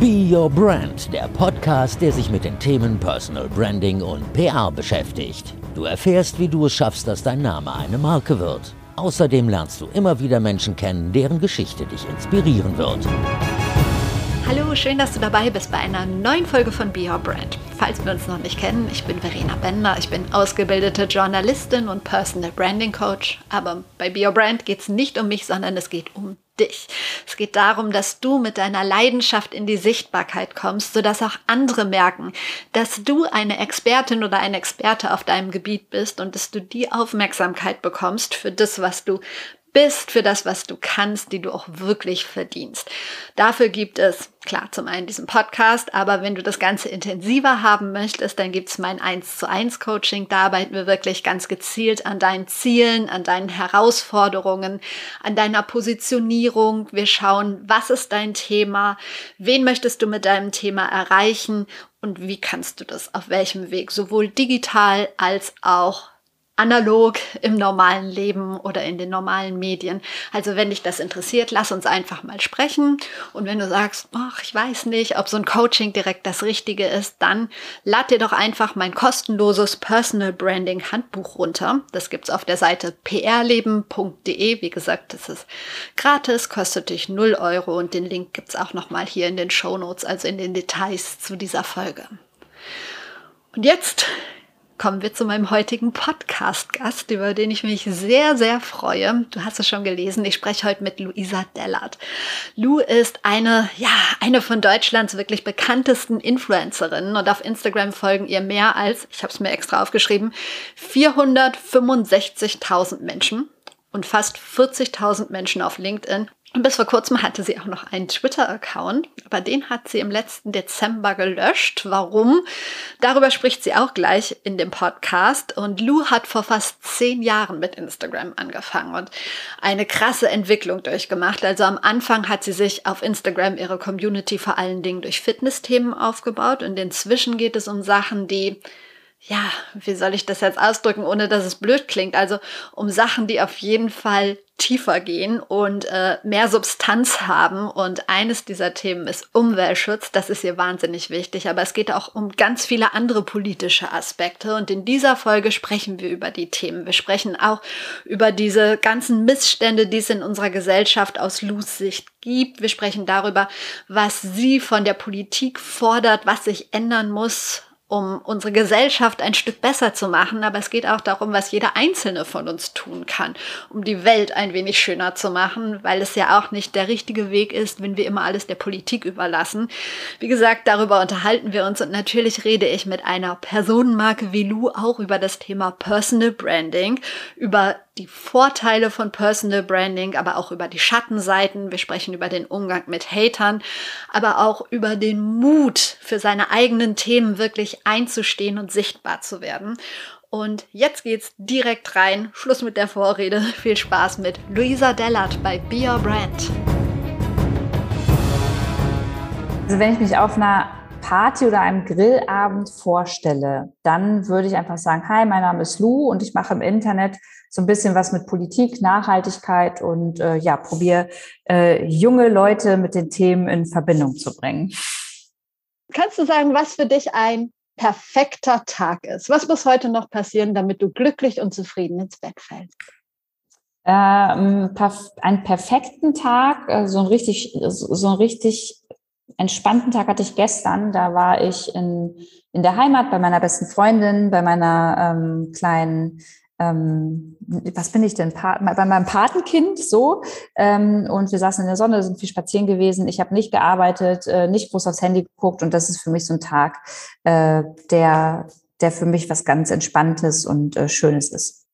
Be Your Brand, der Podcast, der sich mit den Themen Personal Branding und PR beschäftigt. Du erfährst, wie du es schaffst, dass dein Name eine Marke wird. Außerdem lernst du immer wieder Menschen kennen, deren Geschichte dich inspirieren wird. Hallo, schön, dass du dabei bist bei einer neuen Folge von Be Your Brand. Falls wir uns noch nicht kennen, ich bin Verena Bender, ich bin ausgebildete Journalistin und Personal Branding Coach. Aber bei Be Your Brand geht es nicht um mich, sondern es geht um dich. Es geht darum, dass du mit deiner Leidenschaft in die Sichtbarkeit kommst, sodass auch andere merken, dass du eine Expertin oder ein Experte auf deinem Gebiet bist und dass du die Aufmerksamkeit bekommst für das, was du bist, für das, was du kannst, die du auch wirklich verdienst. Dafür gibt es, klar, zum einen diesen Podcast, aber wenn du das Ganze intensiver haben möchtest, dann gibt es mein 1 zu 1 Coaching. Da arbeiten wir wirklich ganz gezielt an deinen Zielen, an deinen Herausforderungen, an deiner Positionierung. Wir schauen, was ist dein Thema, wen möchtest du mit deinem Thema erreichen und wie kannst du das auf welchem Weg, sowohl digital als auch analog im normalen Leben oder in den normalen Medien. Also wenn dich das interessiert, lass uns einfach mal sprechen. Und wenn du sagst, ach, ich weiß nicht, ob so ein Coaching direkt das Richtige ist, dann lad dir doch einfach mein kostenloses Personal Branding Handbuch runter. Das gibt's auf der Seite prleben.de. Wie gesagt, das ist gratis, kostet dich 0 Euro und den Link gibt's auch nochmal hier in den Show Notes, also in den Details zu dieser Folge. Und jetzt kommen wir zu meinem heutigen Podcast-Gast, über den ich mich sehr, sehr freue. Du hast es schon gelesen. Ich spreche heute mit Luisa Dellert. Lu ist eine, ja, eine von Deutschlands wirklich bekanntesten Influencerinnen und auf Instagram folgen ihr mehr als, ich habe es mir extra aufgeschrieben, 465.000 Menschen und fast 40.000 Menschen auf LinkedIn. Und bis vor kurzem hatte sie auch noch einen Twitter-Account, aber den hat sie im letzten Dezember gelöscht. Warum? Darüber spricht sie auch gleich in dem Podcast. Und Lou hat vor fast zehn Jahren mit Instagram angefangen und eine krasse Entwicklung durchgemacht. Also am Anfang hat sie sich auf Instagram ihre Community vor allen Dingen durch Fitnessthemen aufgebaut und inzwischen geht es um Sachen, die ja, wie soll ich das jetzt ausdrücken, ohne dass es blöd klingt? Also um Sachen, die auf jeden Fall tiefer gehen und äh, mehr Substanz haben. Und eines dieser Themen ist Umweltschutz. Das ist ihr wahnsinnig wichtig. Aber es geht auch um ganz viele andere politische Aspekte. Und in dieser Folge sprechen wir über die Themen. Wir sprechen auch über diese ganzen Missstände, die es in unserer Gesellschaft aus Lus Sicht gibt. Wir sprechen darüber, was sie von der Politik fordert, was sich ändern muss, um unsere Gesellschaft ein Stück besser zu machen, aber es geht auch darum, was jeder Einzelne von uns tun kann, um die Welt ein wenig schöner zu machen, weil es ja auch nicht der richtige Weg ist, wenn wir immer alles der Politik überlassen. Wie gesagt, darüber unterhalten wir uns und natürlich rede ich mit einer Personenmarke wie Lou auch über das Thema Personal Branding, über die Vorteile von Personal Branding, aber auch über die Schattenseiten. Wir sprechen über den Umgang mit Hatern, aber auch über den Mut für seine eigenen Themen wirklich einzustehen und sichtbar zu werden. Und jetzt geht's direkt rein. Schluss mit der Vorrede. Viel Spaß mit Luisa Dellert bei Be Your Brand. Also wenn ich mich auf einer Party oder einem Grillabend vorstelle, dann würde ich einfach sagen, hi, mein Name ist Lou und ich mache im Internet so ein bisschen was mit Politik, Nachhaltigkeit und äh, ja, probiere äh, junge Leute mit den Themen in Verbindung zu bringen. Kannst du sagen, was für dich ein perfekter Tag ist? Was muss heute noch passieren, damit du glücklich und zufrieden ins Bett fällst? Ähm, einen perfekten Tag, äh, so ein richtig, so ein richtig entspannten Tag hatte ich gestern. Da war ich in, in der Heimat bei meiner besten Freundin, bei meiner ähm, kleinen ähm, was bin ich denn, bei meinem Patenkind so. Ähm, und wir saßen in der Sonne, sind viel spazieren gewesen. Ich habe nicht gearbeitet, äh, nicht groß aufs Handy geguckt. Und das ist für mich so ein Tag, äh, der, der für mich was ganz Entspanntes und äh, Schönes ist.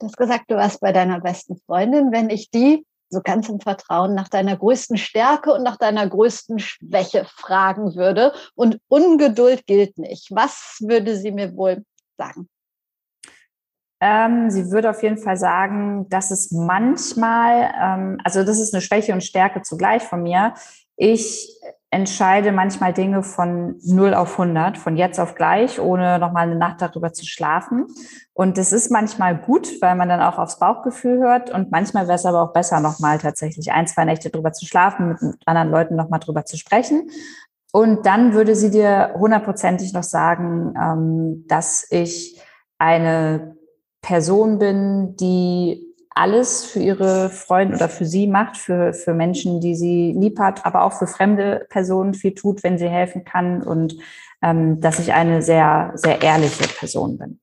Du hast gesagt, du warst bei deiner besten Freundin. Wenn ich die so ganz im Vertrauen nach deiner größten Stärke und nach deiner größten Schwäche fragen würde und Ungeduld gilt nicht, was würde sie mir wohl sagen? Ähm, sie würde auf jeden Fall sagen, dass es manchmal, ähm, also das ist eine Schwäche und Stärke zugleich von mir. Ich entscheide manchmal Dinge von 0 auf 100, von jetzt auf gleich, ohne nochmal eine Nacht darüber zu schlafen. Und das ist manchmal gut, weil man dann auch aufs Bauchgefühl hört. Und manchmal wäre es aber auch besser, nochmal tatsächlich ein, zwei Nächte drüber zu schlafen, mit anderen Leuten nochmal drüber zu sprechen. Und dann würde sie dir hundertprozentig noch sagen, ähm, dass ich eine Person bin, die alles für ihre Freunde oder für sie macht, für, für Menschen, die sie lieb hat, aber auch für fremde Personen viel tut, wenn sie helfen kann und ähm, dass ich eine sehr, sehr ehrliche Person bin.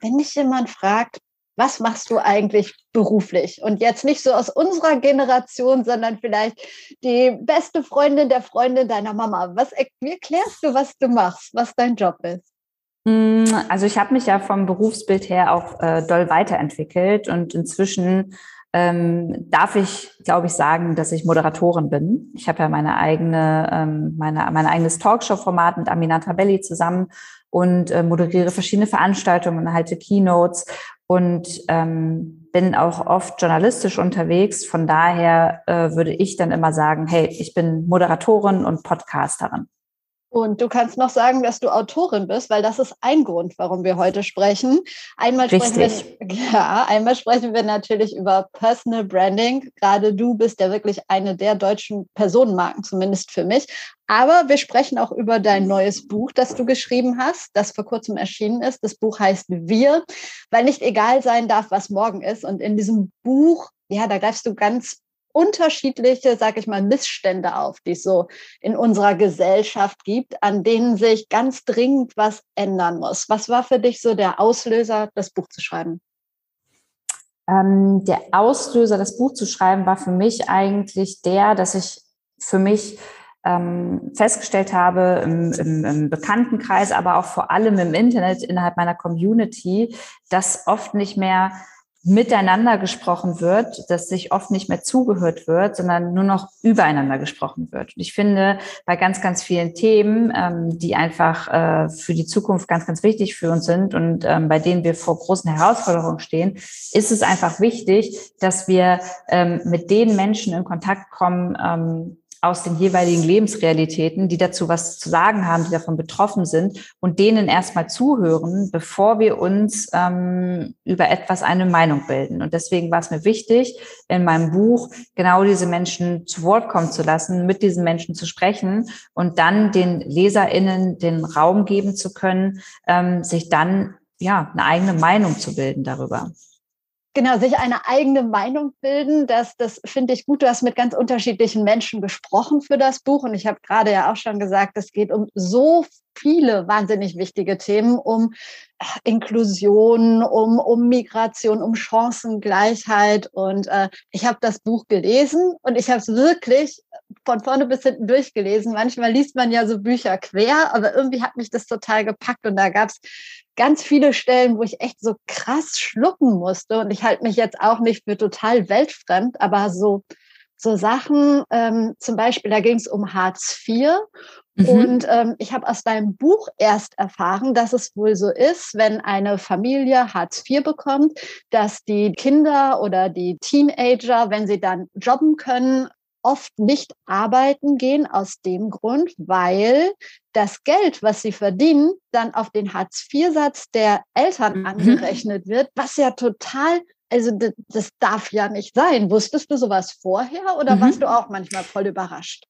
Wenn dich jemand fragt, was machst du eigentlich beruflich? Und jetzt nicht so aus unserer Generation, sondern vielleicht die beste Freundin der Freundin deiner Mama. Was erklärst du, was du machst, was dein Job ist? Mm, also ich habe mich ja vom Berufsbild her auch äh, doll weiterentwickelt und inzwischen ähm, darf ich, glaube ich, sagen, dass ich Moderatorin bin. Ich habe ja meine eigene, ähm, meine, mein eigenes Talkshow-Format mit Aminata Belli zusammen und äh, moderiere verschiedene Veranstaltungen, halte Keynotes und ähm, bin auch oft journalistisch unterwegs. Von daher äh, würde ich dann immer sagen, hey, ich bin Moderatorin und Podcasterin. Und du kannst noch sagen, dass du Autorin bist, weil das ist ein Grund, warum wir heute sprechen. Einmal sprechen, wir, ja, einmal sprechen wir natürlich über Personal Branding. Gerade du bist ja wirklich eine der deutschen Personenmarken, zumindest für mich. Aber wir sprechen auch über dein neues Buch, das du geschrieben hast, das vor kurzem erschienen ist. Das Buch heißt Wir, weil nicht egal sein darf, was morgen ist. Und in diesem Buch, ja, da greifst du ganz unterschiedliche, sag ich mal, Missstände auf, die es so in unserer Gesellschaft gibt, an denen sich ganz dringend was ändern muss. Was war für dich so der Auslöser, das Buch zu schreiben? Ähm, der Auslöser, das Buch zu schreiben, war für mich eigentlich der, dass ich für mich ähm, festgestellt habe im, im, im Bekanntenkreis, aber auch vor allem im Internet innerhalb meiner Community, dass oft nicht mehr miteinander gesprochen wird, dass sich oft nicht mehr zugehört wird, sondern nur noch übereinander gesprochen wird. Und ich finde, bei ganz, ganz vielen Themen, ähm, die einfach äh, für die Zukunft ganz, ganz wichtig für uns sind und ähm, bei denen wir vor großen Herausforderungen stehen, ist es einfach wichtig, dass wir ähm, mit den Menschen in Kontakt kommen, ähm, aus den jeweiligen Lebensrealitäten, die dazu was zu sagen haben, die davon betroffen sind und denen erstmal zuhören, bevor wir uns ähm, über etwas eine Meinung bilden. Und deswegen war es mir wichtig, in meinem Buch genau diese Menschen zu Wort kommen zu lassen, mit diesen Menschen zu sprechen und dann den LeserInnen den Raum geben zu können, ähm, sich dann ja eine eigene Meinung zu bilden darüber. Genau, sich eine eigene Meinung bilden, das, das finde ich gut. Du hast mit ganz unterschiedlichen Menschen gesprochen für das Buch und ich habe gerade ja auch schon gesagt, es geht um so viele wahnsinnig wichtige Themen, um äh, Inklusion, um, um Migration, um Chancengleichheit. Und äh, ich habe das Buch gelesen und ich habe es wirklich von vorne bis hinten durchgelesen. Manchmal liest man ja so Bücher quer, aber irgendwie hat mich das total gepackt und da gab es ganz viele Stellen, wo ich echt so krass schlucken musste. Und ich halte mich jetzt auch nicht für total weltfremd, aber so, so Sachen, ähm, zum Beispiel, da ging es um Hartz IV. Mhm. Und ähm, ich habe aus deinem Buch erst erfahren, dass es wohl so ist, wenn eine Familie Hartz IV bekommt, dass die Kinder oder die Teenager, wenn sie dann jobben können, oft nicht arbeiten gehen aus dem Grund, weil das Geld, was sie verdienen, dann auf den Hartz-IV-Satz der Eltern mhm. angerechnet wird, was ja total, also das, das, darf ja nicht sein. Wusstest du sowas vorher oder mhm. warst du auch manchmal voll überrascht?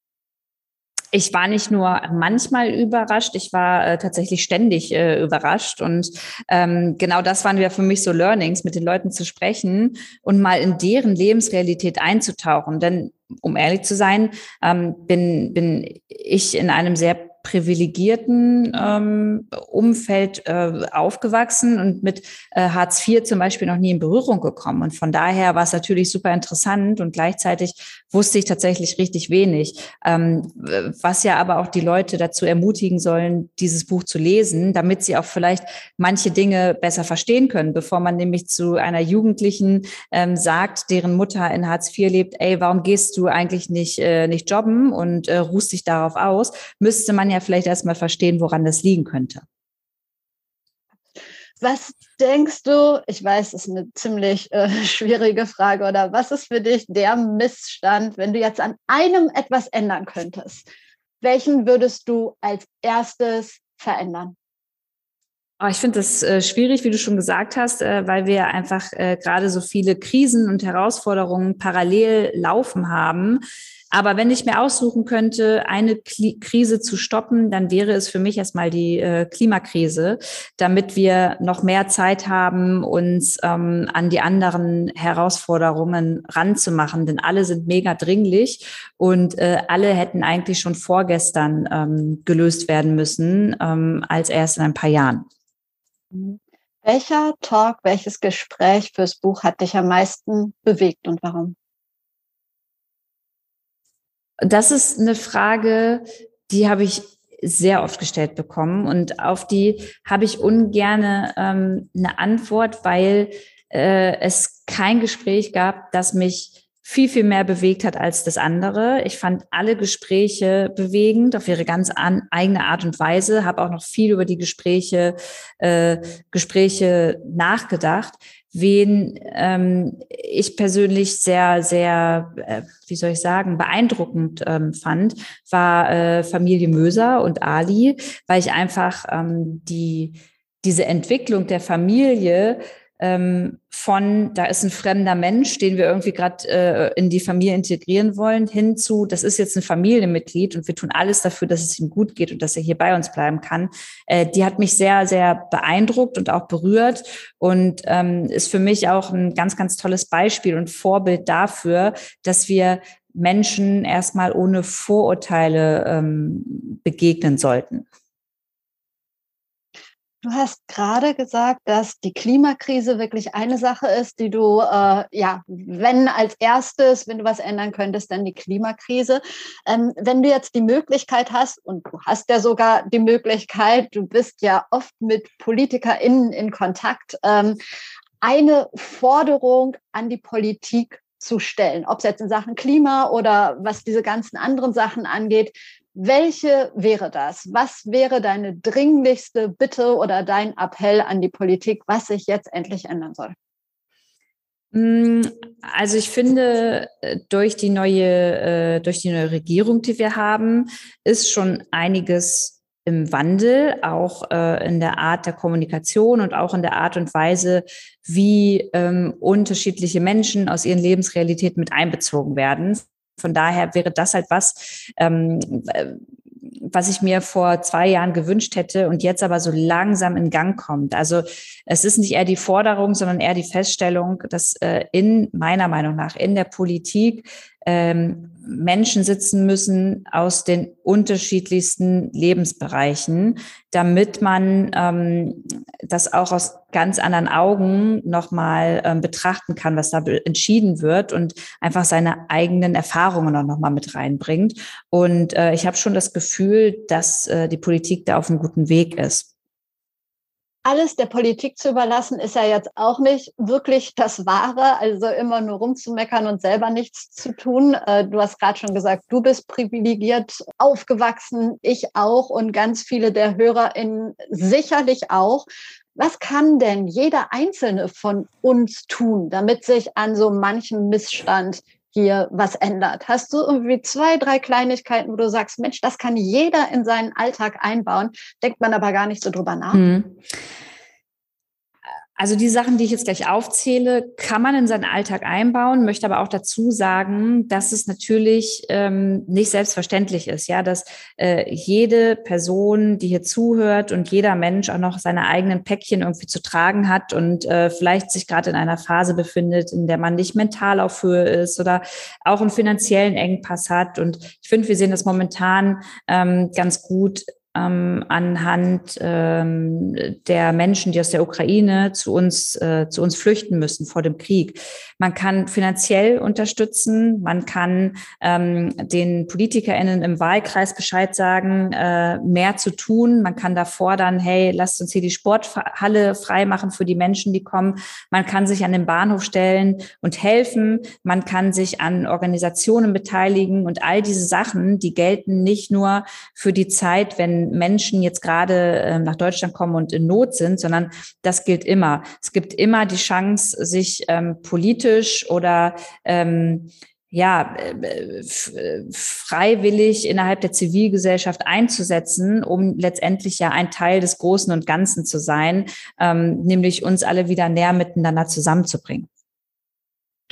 Ich war nicht nur manchmal überrascht, ich war äh, tatsächlich ständig äh, überrascht. Und ähm, genau das waren ja für mich so Learnings, mit den Leuten zu sprechen und mal in deren Lebensrealität einzutauchen. Denn um ehrlich zu sein, ähm, bin, bin ich in einem sehr privilegierten ähm, Umfeld äh, aufgewachsen und mit äh, Hartz IV zum Beispiel noch nie in Berührung gekommen. Und von daher war es natürlich super interessant und gleichzeitig wusste ich tatsächlich richtig wenig, ähm, was ja aber auch die Leute dazu ermutigen sollen, dieses Buch zu lesen, damit sie auch vielleicht manche Dinge besser verstehen können, bevor man nämlich zu einer Jugendlichen ähm, sagt, deren Mutter in Hartz IV lebt, ey, warum gehst du eigentlich nicht, äh, nicht jobben und äh, ruhst dich darauf aus, müsste man ja vielleicht erstmal verstehen, woran das liegen könnte. Was denkst du, ich weiß, es ist eine ziemlich äh, schwierige Frage, oder was ist für dich der Missstand, wenn du jetzt an einem etwas ändern könntest? Welchen würdest du als erstes verändern? Oh, ich finde das äh, schwierig, wie du schon gesagt hast, äh, weil wir einfach äh, gerade so viele Krisen und Herausforderungen parallel laufen haben. Aber wenn ich mir aussuchen könnte, eine Krise zu stoppen, dann wäre es für mich erstmal die äh, Klimakrise, damit wir noch mehr Zeit haben, uns ähm, an die anderen Herausforderungen ranzumachen. Denn alle sind mega dringlich und äh, alle hätten eigentlich schon vorgestern ähm, gelöst werden müssen, ähm, als erst in ein paar Jahren. Welcher Talk, welches Gespräch fürs Buch hat dich am meisten bewegt und warum? Das ist eine Frage, die habe ich sehr oft gestellt bekommen und auf die habe ich ungerne ähm, eine Antwort, weil äh, es kein Gespräch gab, das mich viel, viel mehr bewegt hat als das andere. Ich fand alle Gespräche bewegend auf ihre ganz an, eigene Art und Weise, habe auch noch viel über die Gespräche, äh, Gespräche nachgedacht. Wen ähm, ich persönlich sehr, sehr, äh, wie soll ich sagen, beeindruckend ähm, fand, war äh, Familie Möser und Ali, weil ich einfach ähm, die, diese Entwicklung der Familie ähm, von, da ist ein fremder Mensch, den wir irgendwie gerade äh, in die Familie integrieren wollen, hin zu, das ist jetzt ein Familienmitglied und wir tun alles dafür, dass es ihm gut geht und dass er hier bei uns bleiben kann. Äh, die hat mich sehr, sehr beeindruckt und auch berührt und ähm, ist für mich auch ein ganz, ganz tolles Beispiel und Vorbild dafür, dass wir Menschen erstmal ohne Vorurteile ähm, begegnen sollten. Du hast gerade gesagt, dass die Klimakrise wirklich eine Sache ist, die du, äh, ja, wenn als erstes, wenn du was ändern könntest, dann die Klimakrise. Ähm, wenn du jetzt die Möglichkeit hast, und du hast ja sogar die Möglichkeit, du bist ja oft mit PolitikerInnen in Kontakt, ähm, eine Forderung an die Politik zu stellen, ob es jetzt in Sachen Klima oder was diese ganzen anderen Sachen angeht. Welche wäre das? Was wäre deine dringlichste Bitte oder dein Appell an die Politik, was sich jetzt endlich ändern soll? Mm, also ich finde, äh, durch die neue, äh, durch die neue Regierung, die wir haben, ist schon einiges im Wandel, auch äh, in der Art der Kommunikation und auch in der Art und Weise, wie ähm, unterschiedliche Menschen aus ihren Lebensrealitäten mit einbezogen werden. Von daher wäre das halt was, ähm, was ich mir vor zwei Jahren gewünscht hätte und jetzt aber so langsam in Gang kommt. Also es ist nicht eher die Forderung, sondern eher die Feststellung, dass äh, in meiner Meinung nach in der Politik ähm, Menschen sitzen müssen aus den unterschiedlichsten Lebensbereichen, damit man ähm, das auch aus ganz anderen Augen nochmal ähm, betrachten kann, was da entschieden wird und einfach seine eigenen Erfahrungen auch nochmal mit reinbringt. Und äh, ich habe schon das Gefühl, dass äh, die Politik da auf einem guten Weg ist alles der Politik zu überlassen, ist ja jetzt auch nicht wirklich das Wahre. Also immer nur rumzumeckern und selber nichts zu tun. Äh, du hast gerade schon gesagt, du bist privilegiert aufgewachsen, ich auch und ganz viele der HörerInnen sicherlich auch. Was kann denn jeder Einzelne von uns tun, damit sich an so manchem Missstand hier was ändert? Hast du irgendwie zwei, drei Kleinigkeiten, wo du sagst, Mensch, das kann jeder in seinen Alltag einbauen, denkt man aber gar nicht so drüber nach? Hm. Also die Sachen, die ich jetzt gleich aufzähle, kann man in seinen Alltag einbauen, möchte aber auch dazu sagen, dass es natürlich ähm, nicht selbstverständlich ist, ja, dass äh, jede Person, die hier zuhört und jeder Mensch auch noch seine eigenen Päckchen irgendwie zu tragen hat und äh, vielleicht sich gerade in einer Phase befindet, in der man nicht mental auf Höhe ist oder auch einen finanziellen Engpass hat. Und ich finde, wir sehen das momentan ähm, ganz gut ähm, anhand ähm, der Menschen, die aus der Ukraine zu uns, äh, zu uns flüchten müssen vor dem Krieg. Man kann finanziell unterstützen, man kann ähm, den PolitikerInnen im Wahlkreis Bescheid sagen, äh, mehr zu tun. Man kann da fordern, hey, lasst uns hier die Sporthalle freimachen für die Menschen, die kommen. Man kann sich an den Bahnhof stellen und helfen. Man kann sich an Organisationen beteiligen und all diese Sachen, die gelten nicht nur für die Zeit, wenn Menschen jetzt gerade äh, nach Deutschland kommen und in Not sind, sondern das gilt immer. Es gibt immer die Chance, sich ähm, politisch oder ähm, ja, äh, freiwillig innerhalb der Zivilgesellschaft einzusetzen, um letztendlich ja ein Teil des Großen und Ganzen zu sein, ähm, nämlich uns alle wieder näher miteinander zusammenzubringen.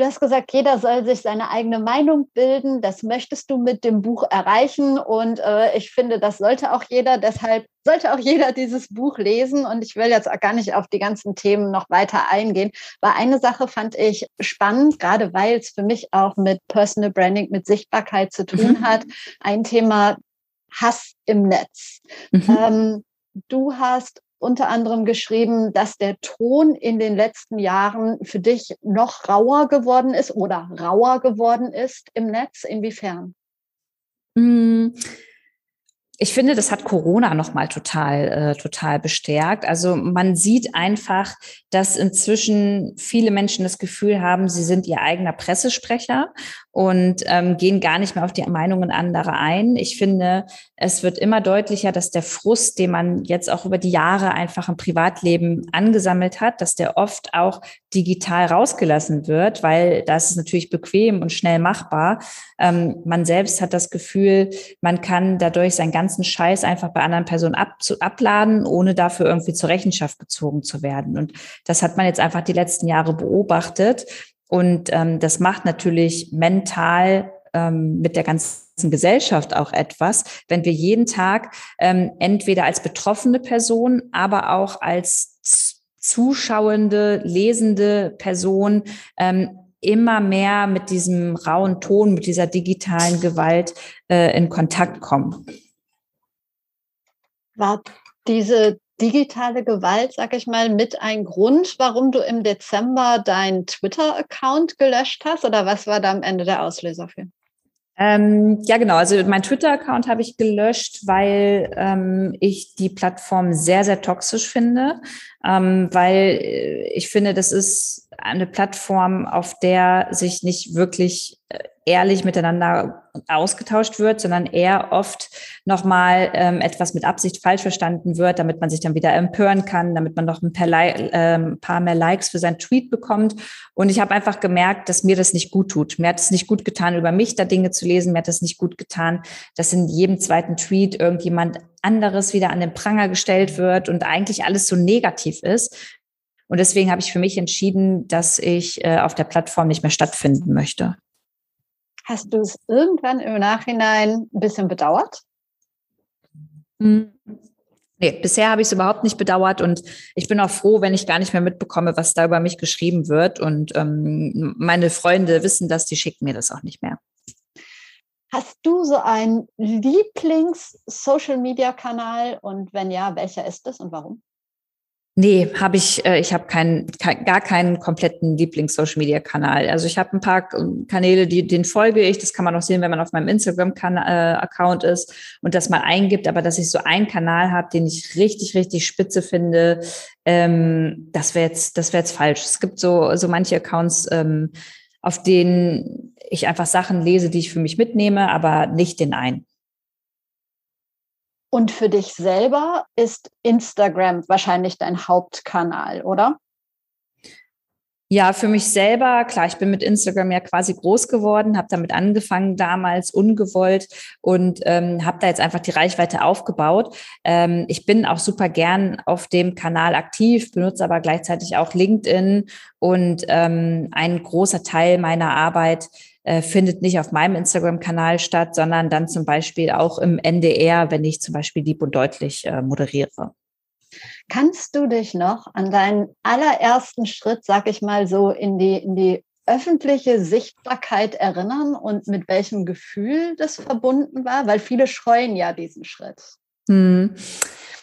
Du hast gesagt, jeder soll sich seine eigene Meinung bilden. Das möchtest du mit dem Buch erreichen. Und äh, ich finde, das sollte auch jeder. Deshalb sollte auch jeder dieses Buch lesen. Und ich will jetzt auch gar nicht auf die ganzen Themen noch weiter eingehen. Weil eine Sache fand ich spannend, gerade weil es für mich auch mit Personal Branding, mit Sichtbarkeit zu tun mhm. hat. Ein Thema Hass im Netz. Mhm. Ähm, du hast unter anderem geschrieben, dass der Ton in den letzten Jahren für dich noch rauer geworden ist oder rauer geworden ist im Netz. Inwiefern? Hm. Ich finde, das hat Corona nochmal total, äh, total bestärkt. Also man sieht einfach, dass inzwischen viele Menschen das Gefühl haben, sie sind ihr eigener Pressesprecher und ähm, gehen gar nicht mehr auf die Meinungen anderer ein. Ich finde, es wird immer deutlicher, dass der Frust, den man jetzt auch über die Jahre einfach im Privatleben angesammelt hat, dass der oft auch digital rausgelassen wird, weil das ist natürlich bequem und schnell machbar. Ähm, man selbst hat das Gefühl, man kann dadurch seinen ganzen Scheiß einfach bei anderen Personen ab, zu, abladen, ohne dafür irgendwie zur Rechenschaft gezogen zu werden. Und das hat man jetzt einfach die letzten Jahre beobachtet. Und ähm, das macht natürlich mental ähm, mit der ganzen Gesellschaft auch etwas, wenn wir jeden Tag ähm, entweder als betroffene Person, aber auch als zuschauende, lesende Person ähm, immer mehr mit diesem rauen Ton, mit dieser digitalen Gewalt äh, in Kontakt kommen. War diese digitale Gewalt, sag ich mal, mit ein Grund, warum du im Dezember deinen Twitter-Account gelöscht hast? Oder was war da am Ende der Auslöser für? Ähm, ja, genau. Also mein Twitter-Account habe ich gelöscht, weil ähm, ich die Plattform sehr, sehr toxisch finde, ähm, weil äh, ich finde, das ist eine Plattform, auf der sich nicht wirklich äh, ehrlich miteinander ausgetauscht wird, sondern eher oft nochmal ähm, etwas mit Absicht falsch verstanden wird, damit man sich dann wieder empören kann, damit man noch ein paar, äh, paar mehr Likes für seinen Tweet bekommt. Und ich habe einfach gemerkt, dass mir das nicht gut tut. Mir hat es nicht gut getan, über mich da Dinge zu lesen. Mir hat es nicht gut getan, dass in jedem zweiten Tweet irgendjemand anderes wieder an den Pranger gestellt wird und eigentlich alles so negativ ist. Und deswegen habe ich für mich entschieden, dass ich äh, auf der Plattform nicht mehr stattfinden möchte. Hast du es irgendwann im Nachhinein ein bisschen bedauert? Hm. Nee, bisher habe ich es überhaupt nicht bedauert und ich bin auch froh, wenn ich gar nicht mehr mitbekomme, was da über mich geschrieben wird. Und ähm, meine Freunde wissen das, die schicken mir das auch nicht mehr. Hast du so einen Lieblings-Social-Media-Kanal und wenn ja, welcher ist es und warum? Nee, habe ich, äh, ich habe keinen, kein, gar keinen kompletten Lieblings-Social-Media-Kanal. Also ich habe ein paar Kanäle, die, denen folge ich. Das kann man auch sehen, wenn man auf meinem Instagram-Account äh, ist und das mal eingibt. Aber dass ich so einen Kanal habe, den ich richtig, richtig spitze finde, ähm, das wäre jetzt, das wäre jetzt falsch. Es gibt so, so manche Accounts, ähm, auf denen ich einfach Sachen lese, die ich für mich mitnehme, aber nicht den einen. Und für dich selber ist Instagram wahrscheinlich dein Hauptkanal, oder? Ja, für mich selber, klar, ich bin mit Instagram ja quasi groß geworden, habe damit angefangen damals ungewollt und ähm, habe da jetzt einfach die Reichweite aufgebaut. Ähm, ich bin auch super gern auf dem Kanal aktiv, benutze aber gleichzeitig auch LinkedIn und ähm, ein großer Teil meiner Arbeit äh, findet nicht auf meinem Instagram-Kanal statt, sondern dann zum Beispiel auch im NDR, wenn ich zum Beispiel lieb und deutlich äh, moderiere. Kannst du dich noch an deinen allerersten Schritt, sag ich mal so, in die, in die öffentliche Sichtbarkeit erinnern und mit welchem Gefühl das verbunden war? Weil viele scheuen ja diesen Schritt. Hm.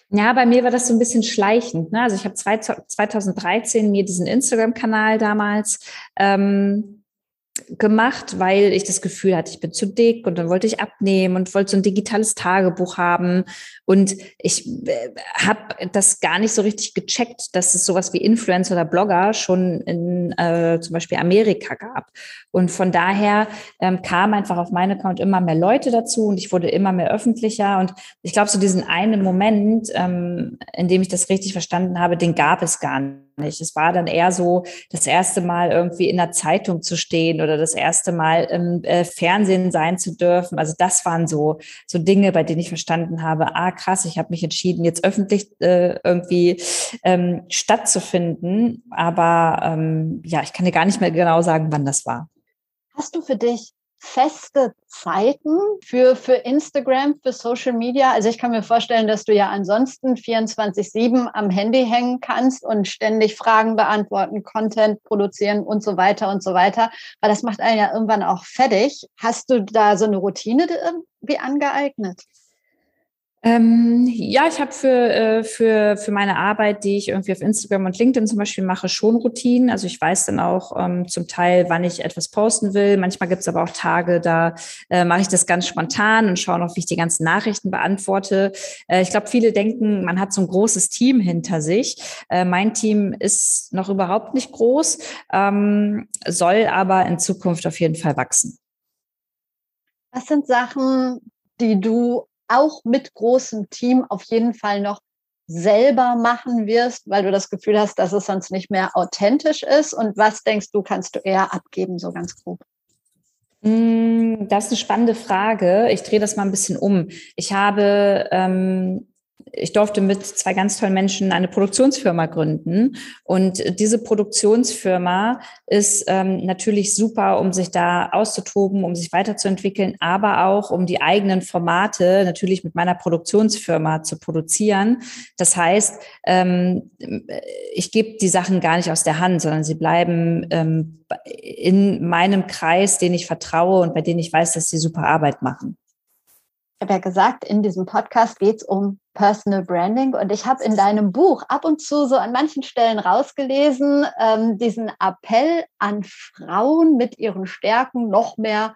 Ja, bei mir war das so ein bisschen schleichend. Ne? Also ich habe 2013 mir diesen Instagram-Kanal damals ähm, gemacht, weil ich das Gefühl hatte, ich bin zu dick und dann wollte ich abnehmen und wollte so ein digitales Tagebuch haben. Und ich äh, habe das gar nicht so richtig gecheckt, dass es sowas wie Influencer oder Blogger schon in äh, zum Beispiel Amerika gab. Und von daher ähm, kam einfach auf meinen Account immer mehr Leute dazu und ich wurde immer mehr öffentlicher. Und ich glaube, so diesen einen Moment, ähm, in dem ich das richtig verstanden habe, den gab es gar nicht. Es war dann eher so, das erste Mal irgendwie in der Zeitung zu stehen oder das erste Mal im äh, Fernsehen sein zu dürfen. Also das waren so, so Dinge, bei denen ich verstanden habe, ah krass, ich habe mich entschieden, jetzt öffentlich äh, irgendwie ähm, stattzufinden. Aber ähm, ja, ich kann dir gar nicht mehr genau sagen, wann das war. Hast du für dich feste Zeiten für, für Instagram, für Social Media? Also ich kann mir vorstellen, dass du ja ansonsten 24-7 am Handy hängen kannst und ständig Fragen beantworten, Content produzieren und so weiter und so weiter. Weil das macht einen ja irgendwann auch fertig. Hast du da so eine Routine irgendwie angeeignet? Ähm, ja, ich habe für, äh, für, für meine Arbeit, die ich irgendwie auf Instagram und LinkedIn zum Beispiel mache, schon Routinen. Also ich weiß dann auch ähm, zum Teil, wann ich etwas posten will. Manchmal gibt es aber auch Tage, da äh, mache ich das ganz spontan und schaue noch, wie ich die ganzen Nachrichten beantworte. Äh, ich glaube, viele denken, man hat so ein großes Team hinter sich. Äh, mein Team ist noch überhaupt nicht groß, ähm, soll aber in Zukunft auf jeden Fall wachsen. Was sind Sachen, die du auch mit großem Team auf jeden Fall noch selber machen wirst, weil du das Gefühl hast, dass es sonst nicht mehr authentisch ist? Und was denkst du, kannst du eher abgeben, so ganz grob? Mm, das ist eine spannende Frage. Ich drehe das mal ein bisschen um. Ich habe ähm, ich durfte mit zwei ganz tollen Menschen eine Produktionsfirma gründen. Und diese Produktionsfirma ist ähm, natürlich super, um sich da auszutoben, um sich weiterzuentwickeln, aber auch um die eigenen Formate natürlich mit meiner Produktionsfirma zu produzieren. Das heißt, ähm, ich gebe die Sachen gar nicht aus der Hand, sondern sie bleiben ähm, in meinem Kreis, den ich vertraue und bei denen ich weiß, dass sie super Arbeit machen. Ich habe ja gesagt, in diesem Podcast geht es um Personal Branding und ich habe in deinem Buch ab und zu so an manchen Stellen rausgelesen, ähm, diesen Appell an Frauen mit ihren Stärken noch mehr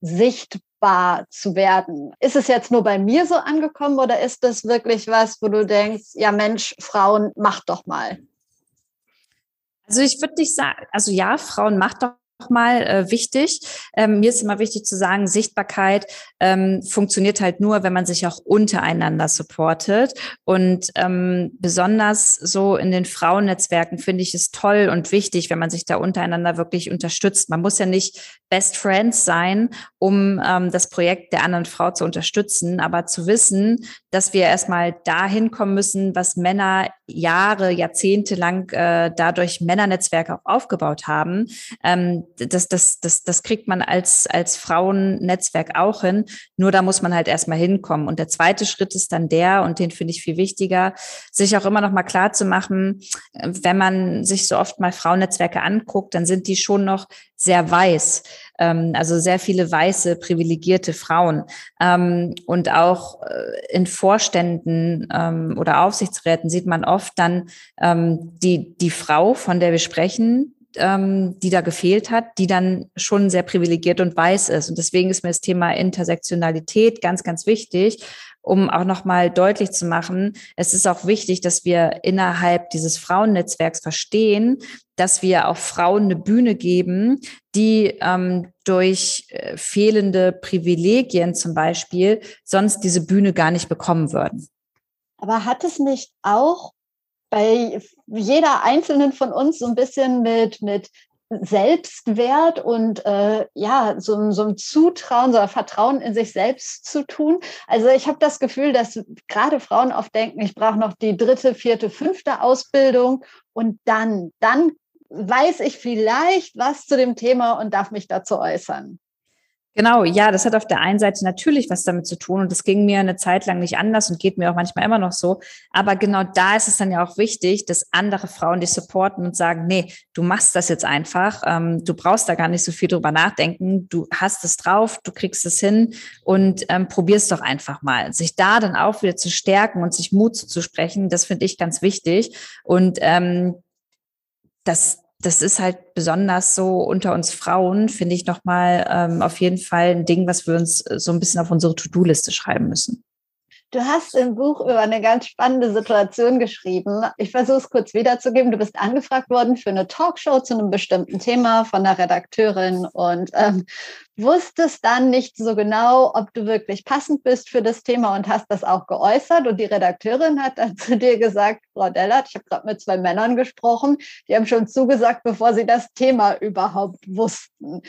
sichtbar zu werden. Ist es jetzt nur bei mir so angekommen oder ist das wirklich was, wo du denkst, ja Mensch, Frauen, macht doch mal? Also ich würde nicht sagen, also ja, Frauen macht doch nochmal äh, wichtig. Ähm, mir ist immer wichtig zu sagen, Sichtbarkeit ähm, funktioniert halt nur, wenn man sich auch untereinander supportet. Und ähm, besonders so in den Frauennetzwerken finde ich es toll und wichtig, wenn man sich da untereinander wirklich unterstützt. Man muss ja nicht Best Friends sein, um ähm, das Projekt der anderen Frau zu unterstützen, aber zu wissen, dass wir erstmal dahin kommen müssen, was Männer Jahre, Jahrzehnte lang äh, dadurch Männernetzwerke auch aufgebaut haben. Das, das, das, das kriegt man als, als Frauennetzwerk auch hin. Nur da muss man halt erstmal hinkommen. Und der zweite Schritt ist dann der, und den finde ich viel wichtiger, sich auch immer noch mal klar zu machen, wenn man sich so oft mal Frauennetzwerke anguckt, dann sind die schon noch sehr weiß ähm, also sehr viele weiße, privilegierte Frauen. Ähm, und auch äh, in Vorständen ähm, oder Aufsichtsräten sieht man oft dann die, die Frau, von der wir sprechen, ähm, die da gefehlt hat, die dann schon sehr privilegiert und weiß ist. Und deswegen ist mir das Thema Intersektionalität ganz, ganz wichtig, um auch nochmal deutlich zu machen, es ist auch wichtig, dass wir innerhalb dieses Frauennetzwerks verstehen, dass wir auch Frauen eine Bühne geben, die ähm, durch äh, fehlende Privilegien zum Beispiel sonst diese Bühne gar nicht bekommen würden. Aber hat es nicht auch bei jeder einzelnen von uns so ein bisschen mit, mit Selbstwert und äh, ja, so, so ein Zutrauen, so ein Vertrauen in sich selbst zu tun. Also ich habe das Gefühl, dass gerade Frauen oft denken, ich brauche noch die dritte, vierte, fünfte Ausbildung und dann, dann weiß ich vielleicht was zu dem Thema und darf mich dazu äußern. Genau, ja, das hat auf der einen Seite natürlich was damit zu tun und das ging mir eine Zeit lang nicht anders und geht mir auch manchmal immer noch so. Aber genau da ist es dann ja auch wichtig, dass andere Frauen dich supporten und sagen, nee, du machst das jetzt einfach, ähm, du brauchst da gar nicht so viel drüber nachdenken, du hast es drauf, du kriegst es hin und ähm, probierst doch einfach mal. Sich da dann auch wieder zu stärken und sich Mut zu sprechen, das finde ich ganz wichtig und ähm, das das ist halt besonders so unter uns Frauen, finde ich nochmal ähm, auf jeden Fall ein Ding, was wir uns so ein bisschen auf unsere To-Do-Liste schreiben müssen. Du hast im Buch über eine ganz spannende Situation geschrieben. Ich versuche es kurz wiederzugeben. Du bist angefragt worden für eine Talkshow zu einem bestimmten Thema von der Redakteurin und ähm, wusstest dann nicht so genau, ob du wirklich passend bist für das Thema und hast das auch geäußert. Und die Redakteurin hat dann zu dir gesagt, Frau Dellert, ich habe gerade mit zwei Männern gesprochen, die haben schon zugesagt, bevor sie das Thema überhaupt wussten.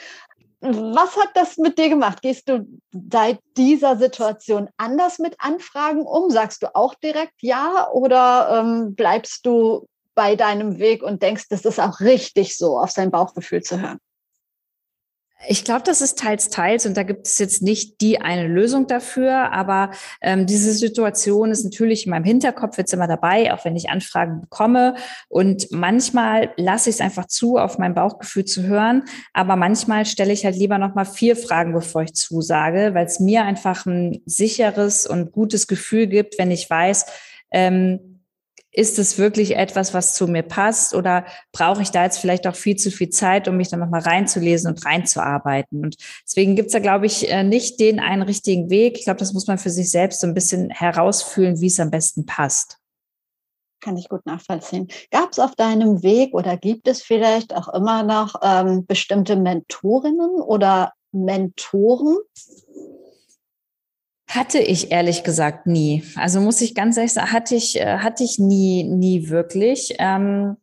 Was hat das mit dir gemacht? Gehst du seit dieser Situation anders mit Anfragen um? Sagst du auch direkt ja oder ähm, bleibst du bei deinem Weg und denkst, das ist auch richtig so, auf sein Bauchgefühl zu hören? Ich glaube, das ist teils, teils und da gibt es jetzt nicht die eine Lösung dafür, aber ähm, diese Situation ist natürlich in meinem Hinterkopf jetzt immer dabei, auch wenn ich Anfragen bekomme. Und manchmal lasse ich es einfach zu, auf mein Bauchgefühl zu hören, aber manchmal stelle ich halt lieber nochmal vier Fragen, bevor ich zusage, weil es mir einfach ein sicheres und gutes Gefühl gibt, wenn ich weiß, ähm, ist es wirklich etwas, was zu mir passt oder brauche ich da jetzt vielleicht auch viel zu viel Zeit, um mich dann nochmal reinzulesen und reinzuarbeiten? Und deswegen gibt es da, glaube ich, äh, nicht den einen richtigen Weg. Ich glaube, das muss man für sich selbst so ein bisschen herausfühlen, wie es am besten passt. Kann ich gut nachvollziehen. Gab es auf deinem Weg oder gibt es vielleicht auch immer noch ähm, bestimmte Mentorinnen oder Mentoren, hatte ich ehrlich gesagt nie. Also muss ich ganz ehrlich sagen, hatte ich, äh, hatte ich nie, nie wirklich. Ähm,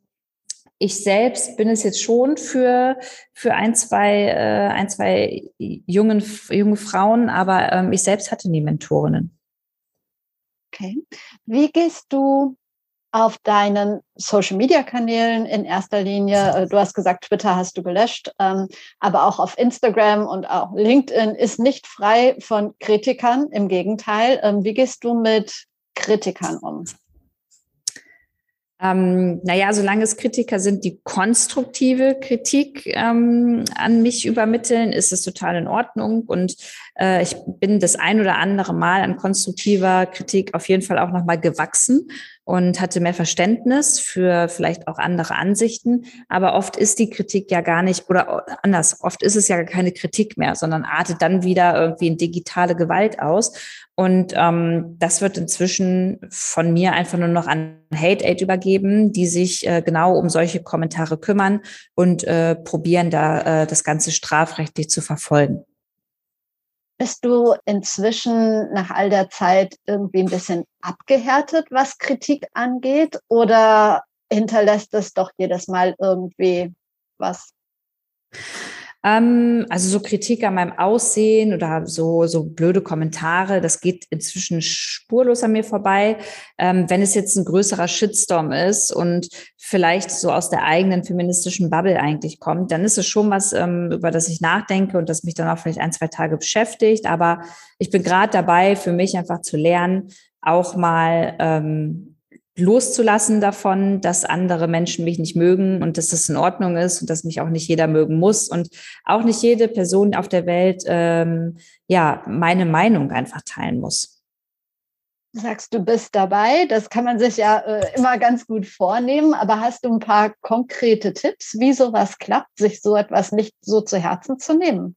ich selbst bin es jetzt schon für, für ein, zwei, äh, ein, zwei jungen, junge Frauen, aber ähm, ich selbst hatte nie Mentorinnen. Okay. Wie gehst du auf deinen Social-Media-Kanälen in erster Linie, äh, du hast gesagt, Twitter hast du gelöscht, ähm, aber auch auf Instagram und auch LinkedIn ist nicht frei von Kritikern. Im Gegenteil, ähm, wie gehst du mit Kritikern um? Ähm, naja, solange es Kritiker sind, die konstruktive Kritik ähm, an mich übermitteln, ist es total in Ordnung. Und äh, ich bin das ein oder andere Mal an konstruktiver Kritik auf jeden Fall auch nochmal gewachsen und hatte mehr Verständnis für vielleicht auch andere Ansichten. Aber oft ist die Kritik ja gar nicht, oder anders, oft ist es ja keine Kritik mehr, sondern artet dann wieder irgendwie in digitale Gewalt aus. Und ähm, das wird inzwischen von mir einfach nur noch an Hate Aid übergeben, die sich äh, genau um solche Kommentare kümmern und äh, probieren da äh, das Ganze strafrechtlich zu verfolgen. Bist du inzwischen nach all der Zeit irgendwie ein bisschen abgehärtet, was Kritik angeht? Oder hinterlässt es doch jedes Mal irgendwie was? Ähm, also so Kritik an meinem Aussehen oder so, so blöde Kommentare, das geht inzwischen spurlos an mir vorbei. Ähm, wenn es jetzt ein größerer Shitstorm ist und vielleicht so aus der eigenen feministischen Bubble eigentlich kommt, dann ist es schon was, ähm, über das ich nachdenke und das mich dann auch vielleicht ein, zwei Tage beschäftigt. Aber ich bin gerade dabei, für mich einfach zu lernen, auch mal ähm, loszulassen davon, dass andere Menschen mich nicht mögen und dass das in Ordnung ist und dass mich auch nicht jeder mögen muss und auch nicht jede Person auf der Welt ähm, ja meine Meinung einfach teilen muss. Du sagst, du bist dabei. Das kann man sich ja äh, immer ganz gut vornehmen. Aber hast du ein paar konkrete Tipps, wie sowas klappt, sich so etwas nicht so zu Herzen zu nehmen?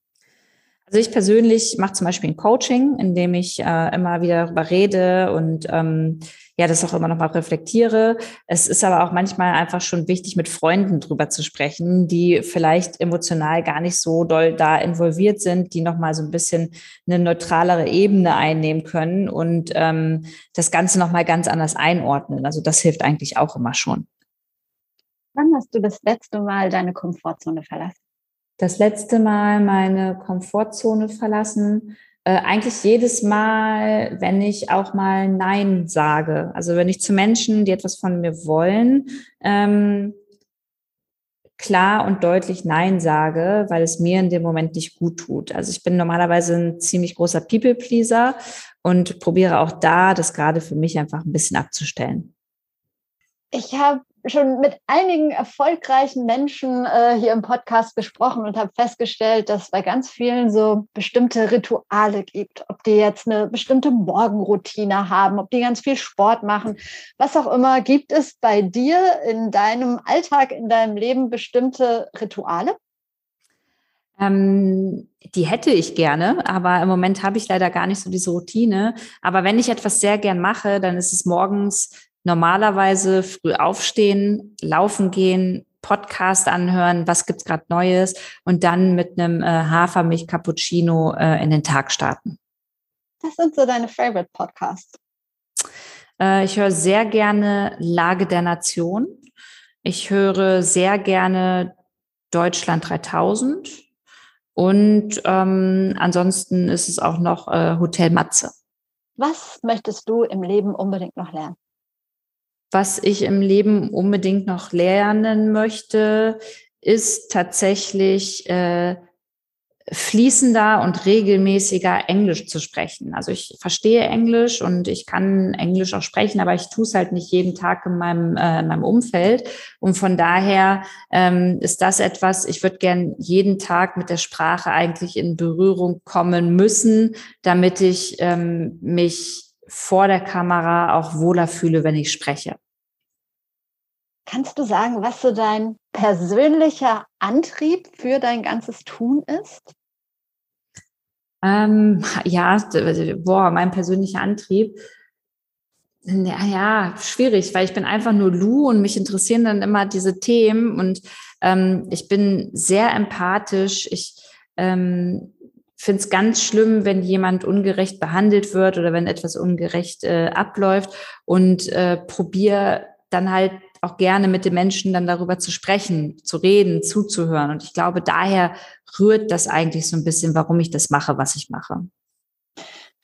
Also ich persönlich mache zum Beispiel ein Coaching, in dem ich äh, immer wieder darüber rede und ähm, ja, das auch immer noch mal reflektiere. Es ist aber auch manchmal einfach schon wichtig, mit Freunden drüber zu sprechen, die vielleicht emotional gar nicht so doll da involviert sind, die noch mal so ein bisschen eine neutralere Ebene einnehmen können und ähm, das Ganze noch mal ganz anders einordnen. Also das hilft eigentlich auch immer schon. Wann hast du das letzte Mal deine Komfortzone verlassen? Das letzte Mal meine Komfortzone verlassen? Äh, eigentlich jedes Mal, wenn ich auch mal Nein sage. Also wenn ich zu Menschen, die etwas von mir wollen, ähm, klar und deutlich Nein sage, weil es mir in dem Moment nicht gut tut. Also ich bin normalerweise ein ziemlich großer People-Pleaser und probiere auch da, das gerade für mich einfach ein bisschen abzustellen. Ich habe schon mit einigen erfolgreichen Menschen äh, hier im Podcast gesprochen und habe festgestellt, dass es bei ganz vielen so bestimmte Rituale gibt. Ob die jetzt eine bestimmte Morgenroutine haben, ob die ganz viel Sport machen, was auch immer. Gibt es bei dir in deinem Alltag, in deinem Leben bestimmte Rituale? Ähm, die hätte ich gerne, aber im Moment habe ich leider gar nicht so diese Routine. Aber wenn ich etwas sehr gern mache, dann ist es morgens normalerweise früh aufstehen, laufen gehen, Podcast anhören, was gibt's gerade Neues und dann mit einem äh, Hafermilch Cappuccino äh, in den Tag starten. Was sind so deine Favorite Podcasts? Äh, ich höre sehr gerne Lage der Nation. Ich höre sehr gerne Deutschland 3000 und ähm, ansonsten ist es auch noch äh, Hotel Matze. Was möchtest du im Leben unbedingt noch lernen? Was ich im Leben unbedingt noch lernen möchte, ist tatsächlich äh, fließender und regelmäßiger Englisch zu sprechen. Also ich verstehe Englisch und ich kann Englisch auch sprechen, aber ich tue es halt nicht jeden Tag in meinem, äh, in meinem Umfeld. Und von daher ähm, ist das etwas, ich würde gern jeden Tag mit der Sprache eigentlich in Berührung kommen müssen, damit ich ähm, mich vor der Kamera auch wohler fühle, wenn ich spreche. Kannst du sagen, was so dein persönlicher Antrieb für dein ganzes Tun ist? Ähm, ja, boah, mein persönlicher Antrieb. Ja, ja, schwierig, weil ich bin einfach nur Lu und mich interessieren dann immer diese Themen und ähm, ich bin sehr empathisch. Ich ähm, finde es ganz schlimm, wenn jemand ungerecht behandelt wird oder wenn etwas ungerecht äh, abläuft und äh, probiere dann halt auch gerne mit den Menschen dann darüber zu sprechen, zu reden, zuzuhören. Und ich glaube, daher rührt das eigentlich so ein bisschen, warum ich das mache, was ich mache.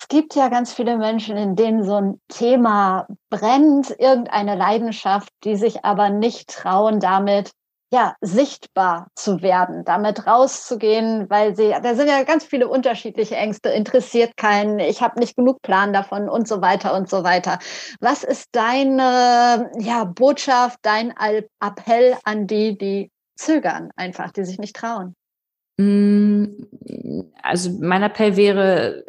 Es gibt ja ganz viele Menschen, in denen so ein Thema brennt, irgendeine Leidenschaft, die sich aber nicht trauen, damit ja, sichtbar zu werden, damit rauszugehen, weil sie, da sind ja ganz viele unterschiedliche Ängste, interessiert keinen, ich habe nicht genug Plan davon und so weiter und so weiter. Was ist deine ja, Botschaft, dein Appell an die, die zögern einfach, die sich nicht trauen? Mm, also mein Appell wäre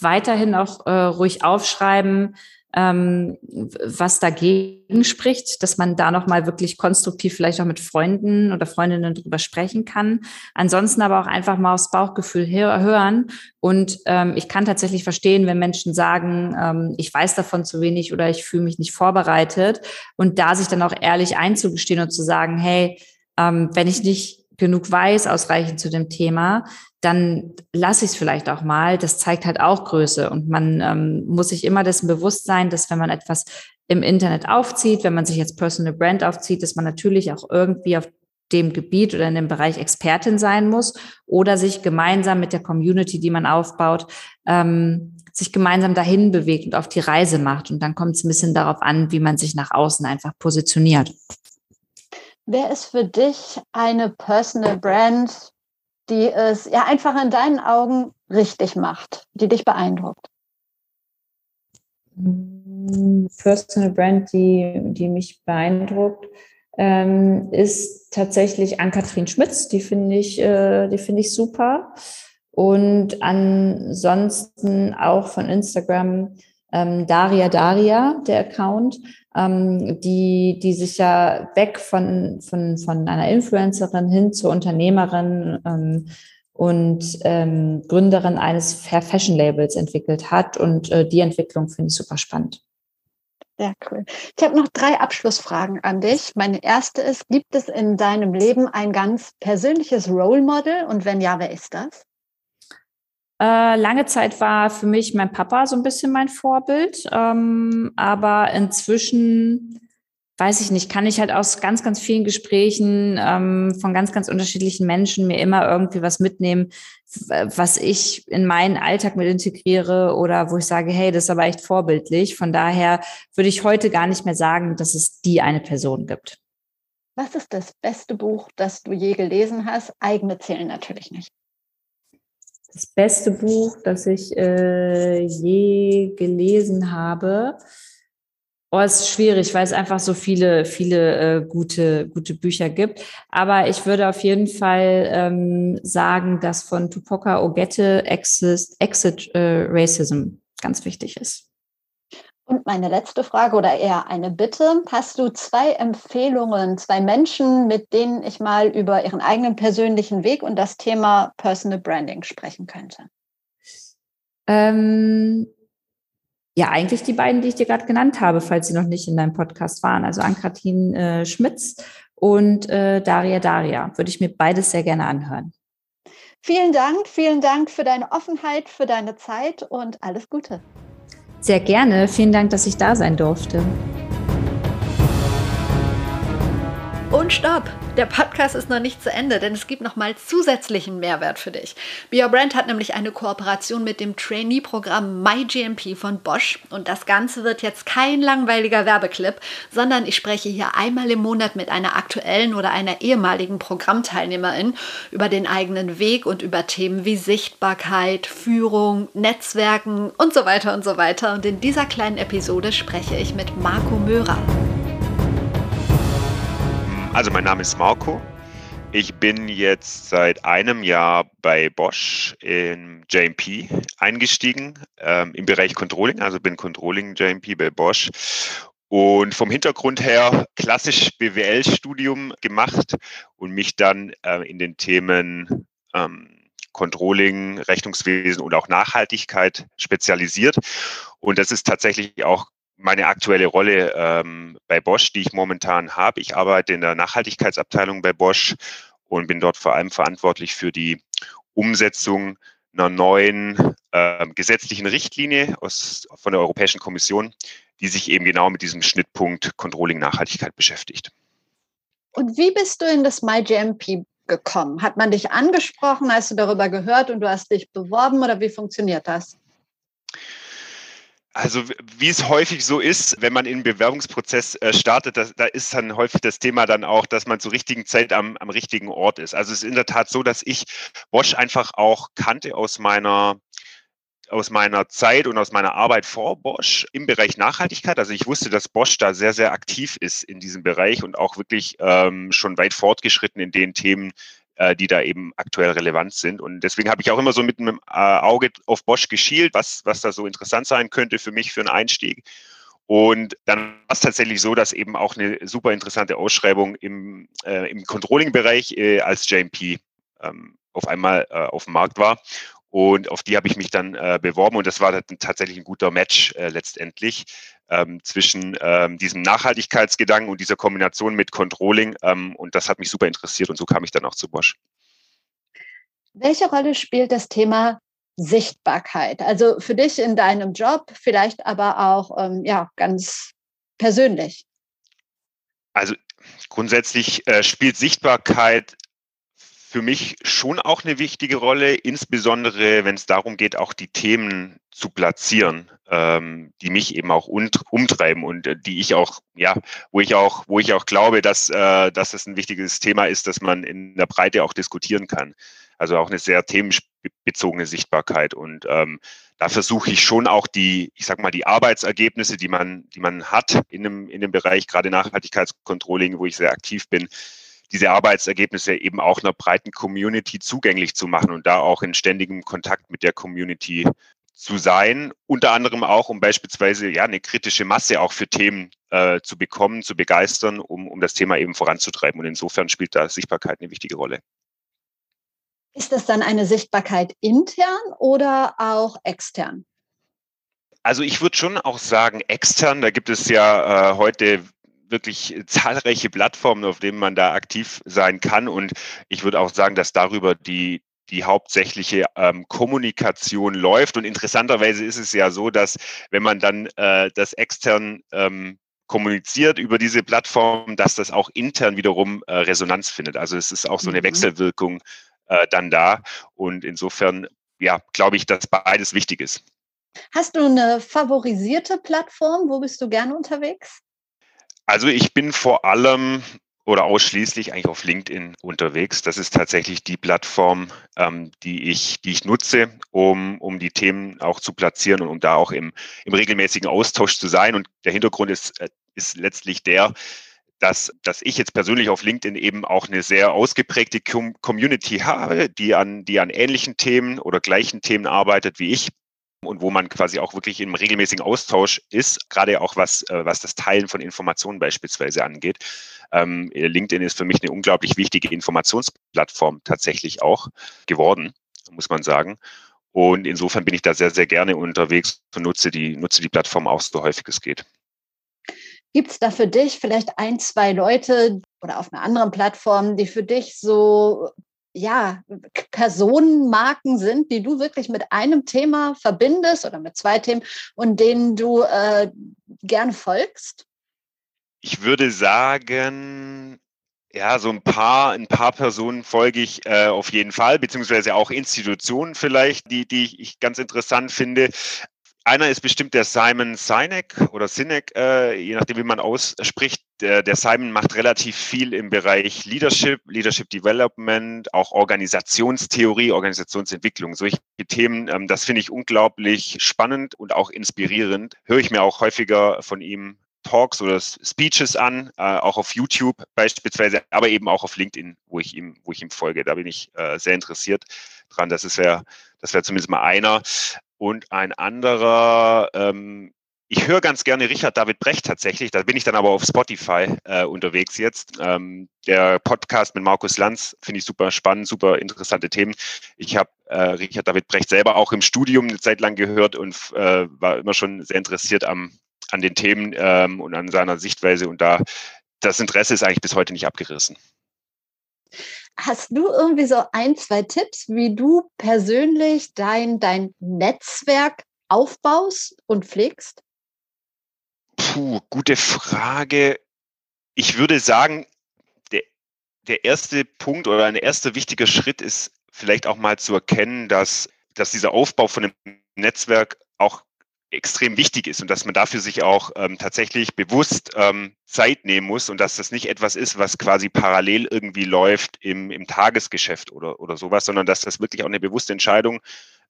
weiterhin auch äh, ruhig aufschreiben, ähm, was dagegen spricht, dass man da nochmal wirklich konstruktiv vielleicht auch mit Freunden oder Freundinnen drüber sprechen kann. Ansonsten aber auch einfach mal aufs Bauchgefühl hören. Und ähm, ich kann tatsächlich verstehen, wenn Menschen sagen, ähm, ich weiß davon zu wenig oder ich fühle mich nicht vorbereitet. Und da sich dann auch ehrlich einzugestehen und zu sagen, hey, ähm, wenn ich nicht genug weiß, ausreichend zu dem Thema, dann lasse ich es vielleicht auch mal. Das zeigt halt auch Größe. Und man ähm, muss sich immer dessen bewusst sein, dass wenn man etwas im Internet aufzieht, wenn man sich jetzt Personal Brand aufzieht, dass man natürlich auch irgendwie auf dem Gebiet oder in dem Bereich Expertin sein muss oder sich gemeinsam mit der Community, die man aufbaut, ähm, sich gemeinsam dahin bewegt und auf die Reise macht. Und dann kommt es ein bisschen darauf an, wie man sich nach außen einfach positioniert. Wer ist für dich eine Personal Brand, die es ja einfach in deinen Augen richtig macht, die dich beeindruckt? Personal Brand, die, die mich beeindruckt, ähm, ist tatsächlich Ann-Kathrin Schmitz. Die finde ich, äh, die finde ich super. Und ansonsten auch von Instagram ähm, Daria Daria, der Account, ähm, die, die sich ja weg von, von, von einer Influencerin hin zur Unternehmerin ähm, und ähm, Gründerin eines Fair Fashion Labels entwickelt hat. Und äh, die Entwicklung finde ich super spannend. Sehr cool. Ich habe noch drei Abschlussfragen an dich. Meine erste ist, gibt es in deinem Leben ein ganz persönliches Role Model? Und wenn ja, wer ist das? Äh, lange Zeit war für mich mein Papa so ein bisschen mein Vorbild, ähm, aber inzwischen weiß ich nicht, kann ich halt aus ganz, ganz vielen Gesprächen ähm, von ganz, ganz unterschiedlichen Menschen mir immer irgendwie was mitnehmen, was ich in meinen Alltag mit integriere oder wo ich sage, hey, das ist aber echt vorbildlich. Von daher würde ich heute gar nicht mehr sagen, dass es die eine Person gibt. Was ist das beste Buch, das du je gelesen hast? Eigene zählen natürlich nicht das beste Buch, das ich äh, je gelesen habe. Oh, es ist schwierig, weil es einfach so viele, viele äh, gute, gute Bücher gibt. Aber ich würde auf jeden Fall ähm, sagen, dass von Tupoka Ogette Exit, Exit äh, Racism ganz wichtig ist. Und meine letzte Frage oder eher eine Bitte. Hast du zwei Empfehlungen, zwei Menschen, mit denen ich mal über ihren eigenen persönlichen Weg und das Thema Personal Branding sprechen könnte? Ähm, ja, eigentlich die beiden, die ich dir gerade genannt habe, falls sie noch nicht in deinem Podcast waren. Also Ankratin äh, Schmitz und äh, Daria Daria. Würde ich mir beides sehr gerne anhören. Vielen Dank, vielen Dank für deine Offenheit, für deine Zeit und alles Gute. Sehr gerne. Vielen Dank, dass ich da sein durfte. Und stopp! Der Podcast ist noch nicht zu Ende, denn es gibt noch mal zusätzlichen Mehrwert für dich. Be Your Brand hat nämlich eine Kooperation mit dem Trainee-Programm MyGMP von Bosch und das Ganze wird jetzt kein langweiliger Werbeclip, sondern ich spreche hier einmal im Monat mit einer aktuellen oder einer ehemaligen Programmteilnehmerin über den eigenen Weg und über Themen wie Sichtbarkeit, Führung, Netzwerken und so weiter und so weiter. Und in dieser kleinen Episode spreche ich mit Marco Möhrer. Also mein Name ist Marco. Ich bin jetzt seit einem Jahr bei Bosch im JMP eingestiegen ähm, im Bereich Controlling, also bin Controlling JMP bei Bosch und vom Hintergrund her klassisch BWL-Studium gemacht und mich dann äh, in den Themen ähm, Controlling, Rechnungswesen und auch Nachhaltigkeit spezialisiert. Und das ist tatsächlich auch meine aktuelle Rolle ähm, bei Bosch, die ich momentan habe. Ich arbeite in der Nachhaltigkeitsabteilung bei Bosch und bin dort vor allem verantwortlich für die Umsetzung einer neuen äh, gesetzlichen Richtlinie aus, von der Europäischen Kommission, die sich eben genau mit diesem Schnittpunkt Controlling Nachhaltigkeit beschäftigt. Und wie bist du in das MyGMP gekommen? Hat man dich angesprochen? Hast du darüber gehört und du hast dich beworben oder wie funktioniert das? Also wie es häufig so ist, wenn man in einen Bewerbungsprozess äh, startet, da, da ist dann häufig das Thema dann auch, dass man zur richtigen Zeit am, am richtigen Ort ist. Also es ist in der Tat so, dass ich Bosch einfach auch kannte aus meiner aus meiner Zeit und aus meiner Arbeit vor Bosch im Bereich Nachhaltigkeit. Also ich wusste, dass Bosch da sehr, sehr aktiv ist in diesem Bereich und auch wirklich ähm, schon weit fortgeschritten in den Themen, äh, die da eben aktuell relevant sind. Und deswegen habe ich auch immer so mit einem äh, Auge auf Bosch geschielt, was, was da so interessant sein könnte für mich für einen Einstieg. Und dann war es tatsächlich so, dass eben auch eine super interessante Ausschreibung im, äh, im Controlling-Bereich äh, als JMP ähm, auf einmal äh, auf dem Markt war. Und auf die habe ich mich dann äh, beworben und das war tatsächlich ein guter Match äh, letztendlich ähm, zwischen ähm, diesem Nachhaltigkeitsgedanken und dieser Kombination mit Controlling. Ähm, und das hat mich super interessiert und so kam ich dann auch zu Bosch. Welche Rolle spielt das Thema Sichtbarkeit? Also für dich in deinem Job, vielleicht aber auch ähm, ja, ganz persönlich. Also grundsätzlich äh, spielt Sichtbarkeit für mich schon auch eine wichtige Rolle, insbesondere wenn es darum geht, auch die Themen zu platzieren, ähm, die mich eben auch umtreiben und äh, die ich auch, ja, wo ich auch, wo ich auch glaube, dass, äh, dass es ein wichtiges Thema ist, dass man in der Breite auch diskutieren kann. Also auch eine sehr themenbezogene Sichtbarkeit. Und ähm, da versuche ich schon auch die, ich sag mal, die Arbeitsergebnisse, die man, die man hat in dem, in dem Bereich, gerade Nachhaltigkeitscontrolling, wo ich sehr aktiv bin, diese Arbeitsergebnisse eben auch einer breiten Community zugänglich zu machen und da auch in ständigem Kontakt mit der Community zu sein, unter anderem auch, um beispielsweise ja eine kritische Masse auch für Themen äh, zu bekommen, zu begeistern, um, um das Thema eben voranzutreiben. Und insofern spielt da Sichtbarkeit eine wichtige Rolle. Ist das dann eine Sichtbarkeit intern oder auch extern? Also ich würde schon auch sagen extern. Da gibt es ja äh, heute wirklich zahlreiche Plattformen, auf denen man da aktiv sein kann. Und ich würde auch sagen, dass darüber die, die hauptsächliche ähm, Kommunikation läuft. Und interessanterweise ist es ja so, dass wenn man dann äh, das extern ähm, kommuniziert über diese Plattform, dass das auch intern wiederum äh, Resonanz findet. Also es ist auch so eine mhm. Wechselwirkung äh, dann da. Und insofern, ja, glaube ich, dass beides wichtig ist. Hast du eine favorisierte Plattform? Wo bist du gerne unterwegs? Also ich bin vor allem oder ausschließlich eigentlich auf LinkedIn unterwegs. Das ist tatsächlich die Plattform, ähm, die ich, die ich nutze, um, um die Themen auch zu platzieren und um da auch im, im regelmäßigen Austausch zu sein. Und der Hintergrund ist, äh, ist letztlich der, dass, dass ich jetzt persönlich auf LinkedIn eben auch eine sehr ausgeprägte Community habe, die an, die an ähnlichen Themen oder gleichen Themen arbeitet wie ich und wo man quasi auch wirklich im regelmäßigen Austausch ist, gerade auch was, äh, was das Teilen von Informationen beispielsweise angeht. Ähm, LinkedIn ist für mich eine unglaublich wichtige Informationsplattform tatsächlich auch geworden, muss man sagen. Und insofern bin ich da sehr, sehr gerne unterwegs und nutze die, nutze die Plattform auch so häufig es geht. Gibt es da für dich vielleicht ein, zwei Leute oder auf einer anderen Plattform, die für dich so ja, Personenmarken sind, die du wirklich mit einem Thema verbindest oder mit zwei Themen und denen du äh, gerne folgst? Ich würde sagen, ja, so ein paar, ein paar Personen folge ich äh, auf jeden Fall, beziehungsweise auch Institutionen vielleicht, die, die ich ganz interessant finde. Einer ist bestimmt der Simon Sinek oder Sinek, äh, je nachdem, wie man ausspricht. Der, der Simon macht relativ viel im Bereich Leadership, Leadership Development, auch Organisationstheorie, Organisationsentwicklung. Solche Themen, ähm, das finde ich unglaublich spannend und auch inspirierend. Höre ich mir auch häufiger von ihm Talks oder Speeches an, äh, auch auf YouTube beispielsweise, aber eben auch auf LinkedIn, wo ich ihm, wo ich ihm folge. Da bin ich äh, sehr interessiert dran. Das ist ja, das wäre zumindest mal einer. Und ein anderer, ähm, ich höre ganz gerne Richard David Brecht tatsächlich, da bin ich dann aber auf Spotify äh, unterwegs jetzt. Ähm, der Podcast mit Markus Lanz finde ich super spannend, super interessante Themen. Ich habe äh, Richard David Brecht selber auch im Studium eine Zeit lang gehört und äh, war immer schon sehr interessiert am, an den Themen ähm, und an seiner Sichtweise und da das Interesse ist eigentlich bis heute nicht abgerissen. Hast du irgendwie so ein, zwei Tipps, wie du persönlich dein, dein Netzwerk aufbaust und pflegst? Puh, gute Frage. Ich würde sagen, der, der erste Punkt oder ein erster wichtiger Schritt ist vielleicht auch mal zu erkennen, dass, dass dieser Aufbau von einem Netzwerk auch extrem wichtig ist und dass man dafür sich auch ähm, tatsächlich bewusst ähm, Zeit nehmen muss und dass das nicht etwas ist, was quasi parallel irgendwie läuft im, im Tagesgeschäft oder, oder sowas, sondern dass das wirklich auch eine bewusste Entscheidung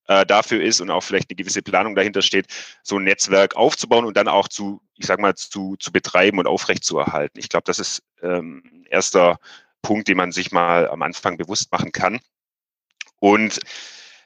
äh, dafür ist und auch vielleicht eine gewisse Planung dahinter steht, so ein Netzwerk aufzubauen und dann auch zu, ich sag mal, zu, zu betreiben und aufrechtzuerhalten. Ich glaube, das ist ähm, erster Punkt, den man sich mal am Anfang bewusst machen kann. Und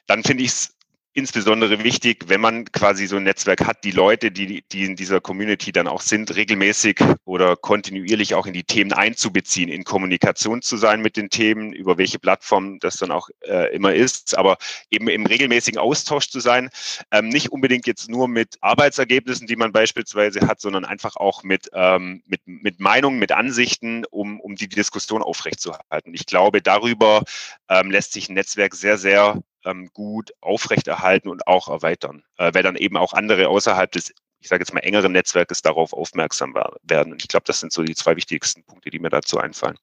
dann finde ich es insbesondere wichtig, wenn man quasi so ein Netzwerk hat, die Leute, die, die in dieser Community dann auch sind, regelmäßig oder kontinuierlich auch in die Themen einzubeziehen, in Kommunikation zu sein mit den Themen, über welche Plattform das dann auch äh, immer ist, aber eben im regelmäßigen Austausch zu sein, ähm, nicht unbedingt jetzt nur mit Arbeitsergebnissen, die man beispielsweise hat, sondern einfach auch mit, ähm, mit, mit Meinungen, mit Ansichten, um, um die Diskussion aufrechtzuerhalten. Ich glaube, darüber ähm, lässt sich ein Netzwerk sehr, sehr ähm, gut aufrechterhalten und auch erweitern, äh, weil dann eben auch andere außerhalb des, ich sage jetzt mal, engeren Netzwerkes darauf aufmerksam werden. Und ich glaube, das sind so die zwei wichtigsten Punkte, die mir dazu einfallen.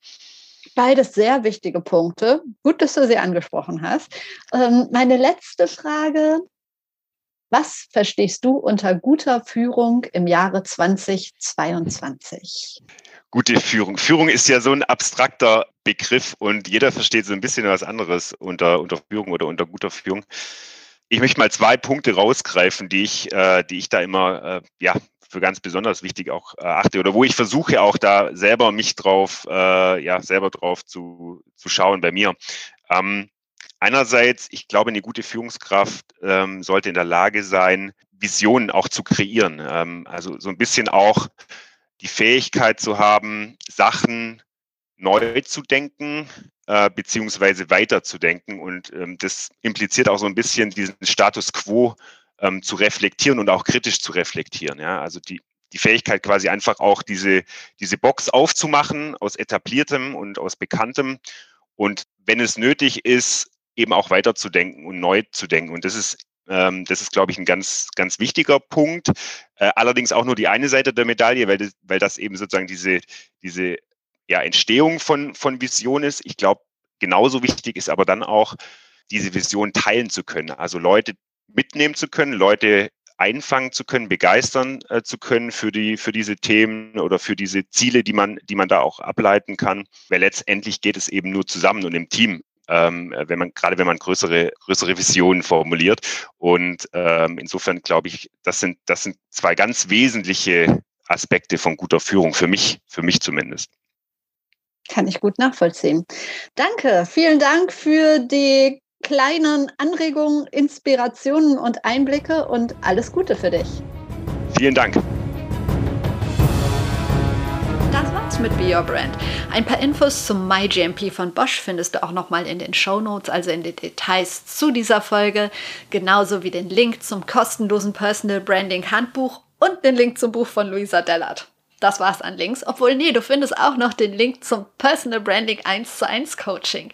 Beides sehr wichtige Punkte. Gut, dass du sie angesprochen hast. Ähm, meine letzte Frage. Was verstehst du unter guter Führung im Jahre 2022? Gute Führung. Führung ist ja so ein abstrakter Begriff und jeder versteht so ein bisschen was anderes unter, unter Führung oder unter guter Führung. Ich möchte mal zwei Punkte rausgreifen, die ich, äh, die ich da immer äh, ja, für ganz besonders wichtig auch äh, achte oder wo ich versuche auch da selber mich drauf, äh, ja, selber drauf zu, zu schauen bei mir. Ähm, einerseits, ich glaube, eine gute Führungskraft ähm, sollte in der Lage sein, Visionen auch zu kreieren. Ähm, also so ein bisschen auch die Fähigkeit zu haben, Sachen neu zu denken, äh, beziehungsweise weiterzudenken. Und ähm, das impliziert auch so ein bisschen diesen Status quo ähm, zu reflektieren und auch kritisch zu reflektieren. Ja? Also die, die Fähigkeit quasi einfach auch diese, diese Box aufzumachen aus etabliertem und aus bekanntem und wenn es nötig ist, eben auch weiterzudenken und neu zu denken. Und das ist das ist, glaube ich, ein ganz, ganz wichtiger Punkt. Äh, allerdings auch nur die eine Seite der Medaille, weil das, weil das eben sozusagen diese, diese ja, Entstehung von, von Vision ist. Ich glaube, genauso wichtig ist aber dann auch, diese Vision teilen zu können. Also Leute mitnehmen zu können, Leute einfangen zu können, begeistern äh, zu können für die, für diese Themen oder für diese Ziele, die man, die man da auch ableiten kann. Weil letztendlich geht es eben nur zusammen und im Team. Ähm, wenn man, gerade wenn man größere, größere Visionen formuliert. Und ähm, insofern glaube ich, das sind, das sind zwei ganz wesentliche Aspekte von guter Führung für mich, für mich zumindest. Kann ich gut nachvollziehen. Danke, vielen Dank für die kleinen Anregungen, Inspirationen und Einblicke und alles Gute für dich. Vielen Dank. War's mit Be Your Brand. Ein paar Infos zum MyGMP von Bosch findest du auch nochmal in den Show Notes, also in den Details zu dieser Folge, genauso wie den Link zum kostenlosen Personal Branding Handbuch und den Link zum Buch von Luisa Dellert. Das war's an Links. Obwohl, nee, du findest auch noch den Link zum Personal Branding 1 zu 1 Coaching.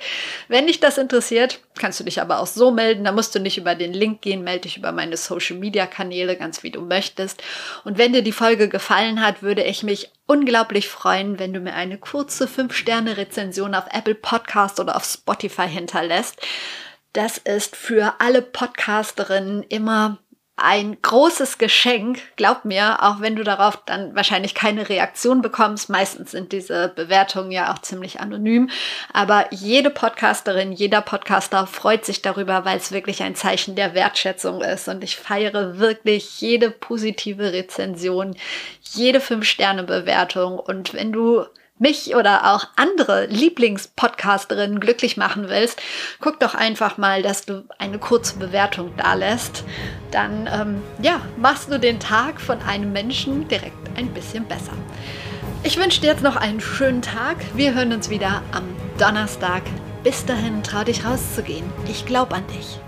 Wenn dich das interessiert, kannst du dich aber auch so melden. Da musst du nicht über den Link gehen, melde dich über meine Social Media Kanäle, ganz wie du möchtest. Und wenn dir die Folge gefallen hat, würde ich mich unglaublich freuen, wenn du mir eine kurze 5-Sterne-Rezension auf Apple Podcast oder auf Spotify hinterlässt. Das ist für alle Podcasterinnen immer ein großes Geschenk, glaub mir, auch wenn du darauf dann wahrscheinlich keine Reaktion bekommst. Meistens sind diese Bewertungen ja auch ziemlich anonym. Aber jede Podcasterin, jeder Podcaster freut sich darüber, weil es wirklich ein Zeichen der Wertschätzung ist. Und ich feiere wirklich jede positive Rezension, jede Fünf-Sterne-Bewertung. Und wenn du mich oder auch andere Lieblingspodcasterinnen glücklich machen willst, guck doch einfach mal, dass du eine kurze Bewertung da lässt. Dann ähm, ja, machst du den Tag von einem Menschen direkt ein bisschen besser. Ich wünsche dir jetzt noch einen schönen Tag. Wir hören uns wieder am Donnerstag. Bis dahin, trau dich rauszugehen. Ich glaube an dich.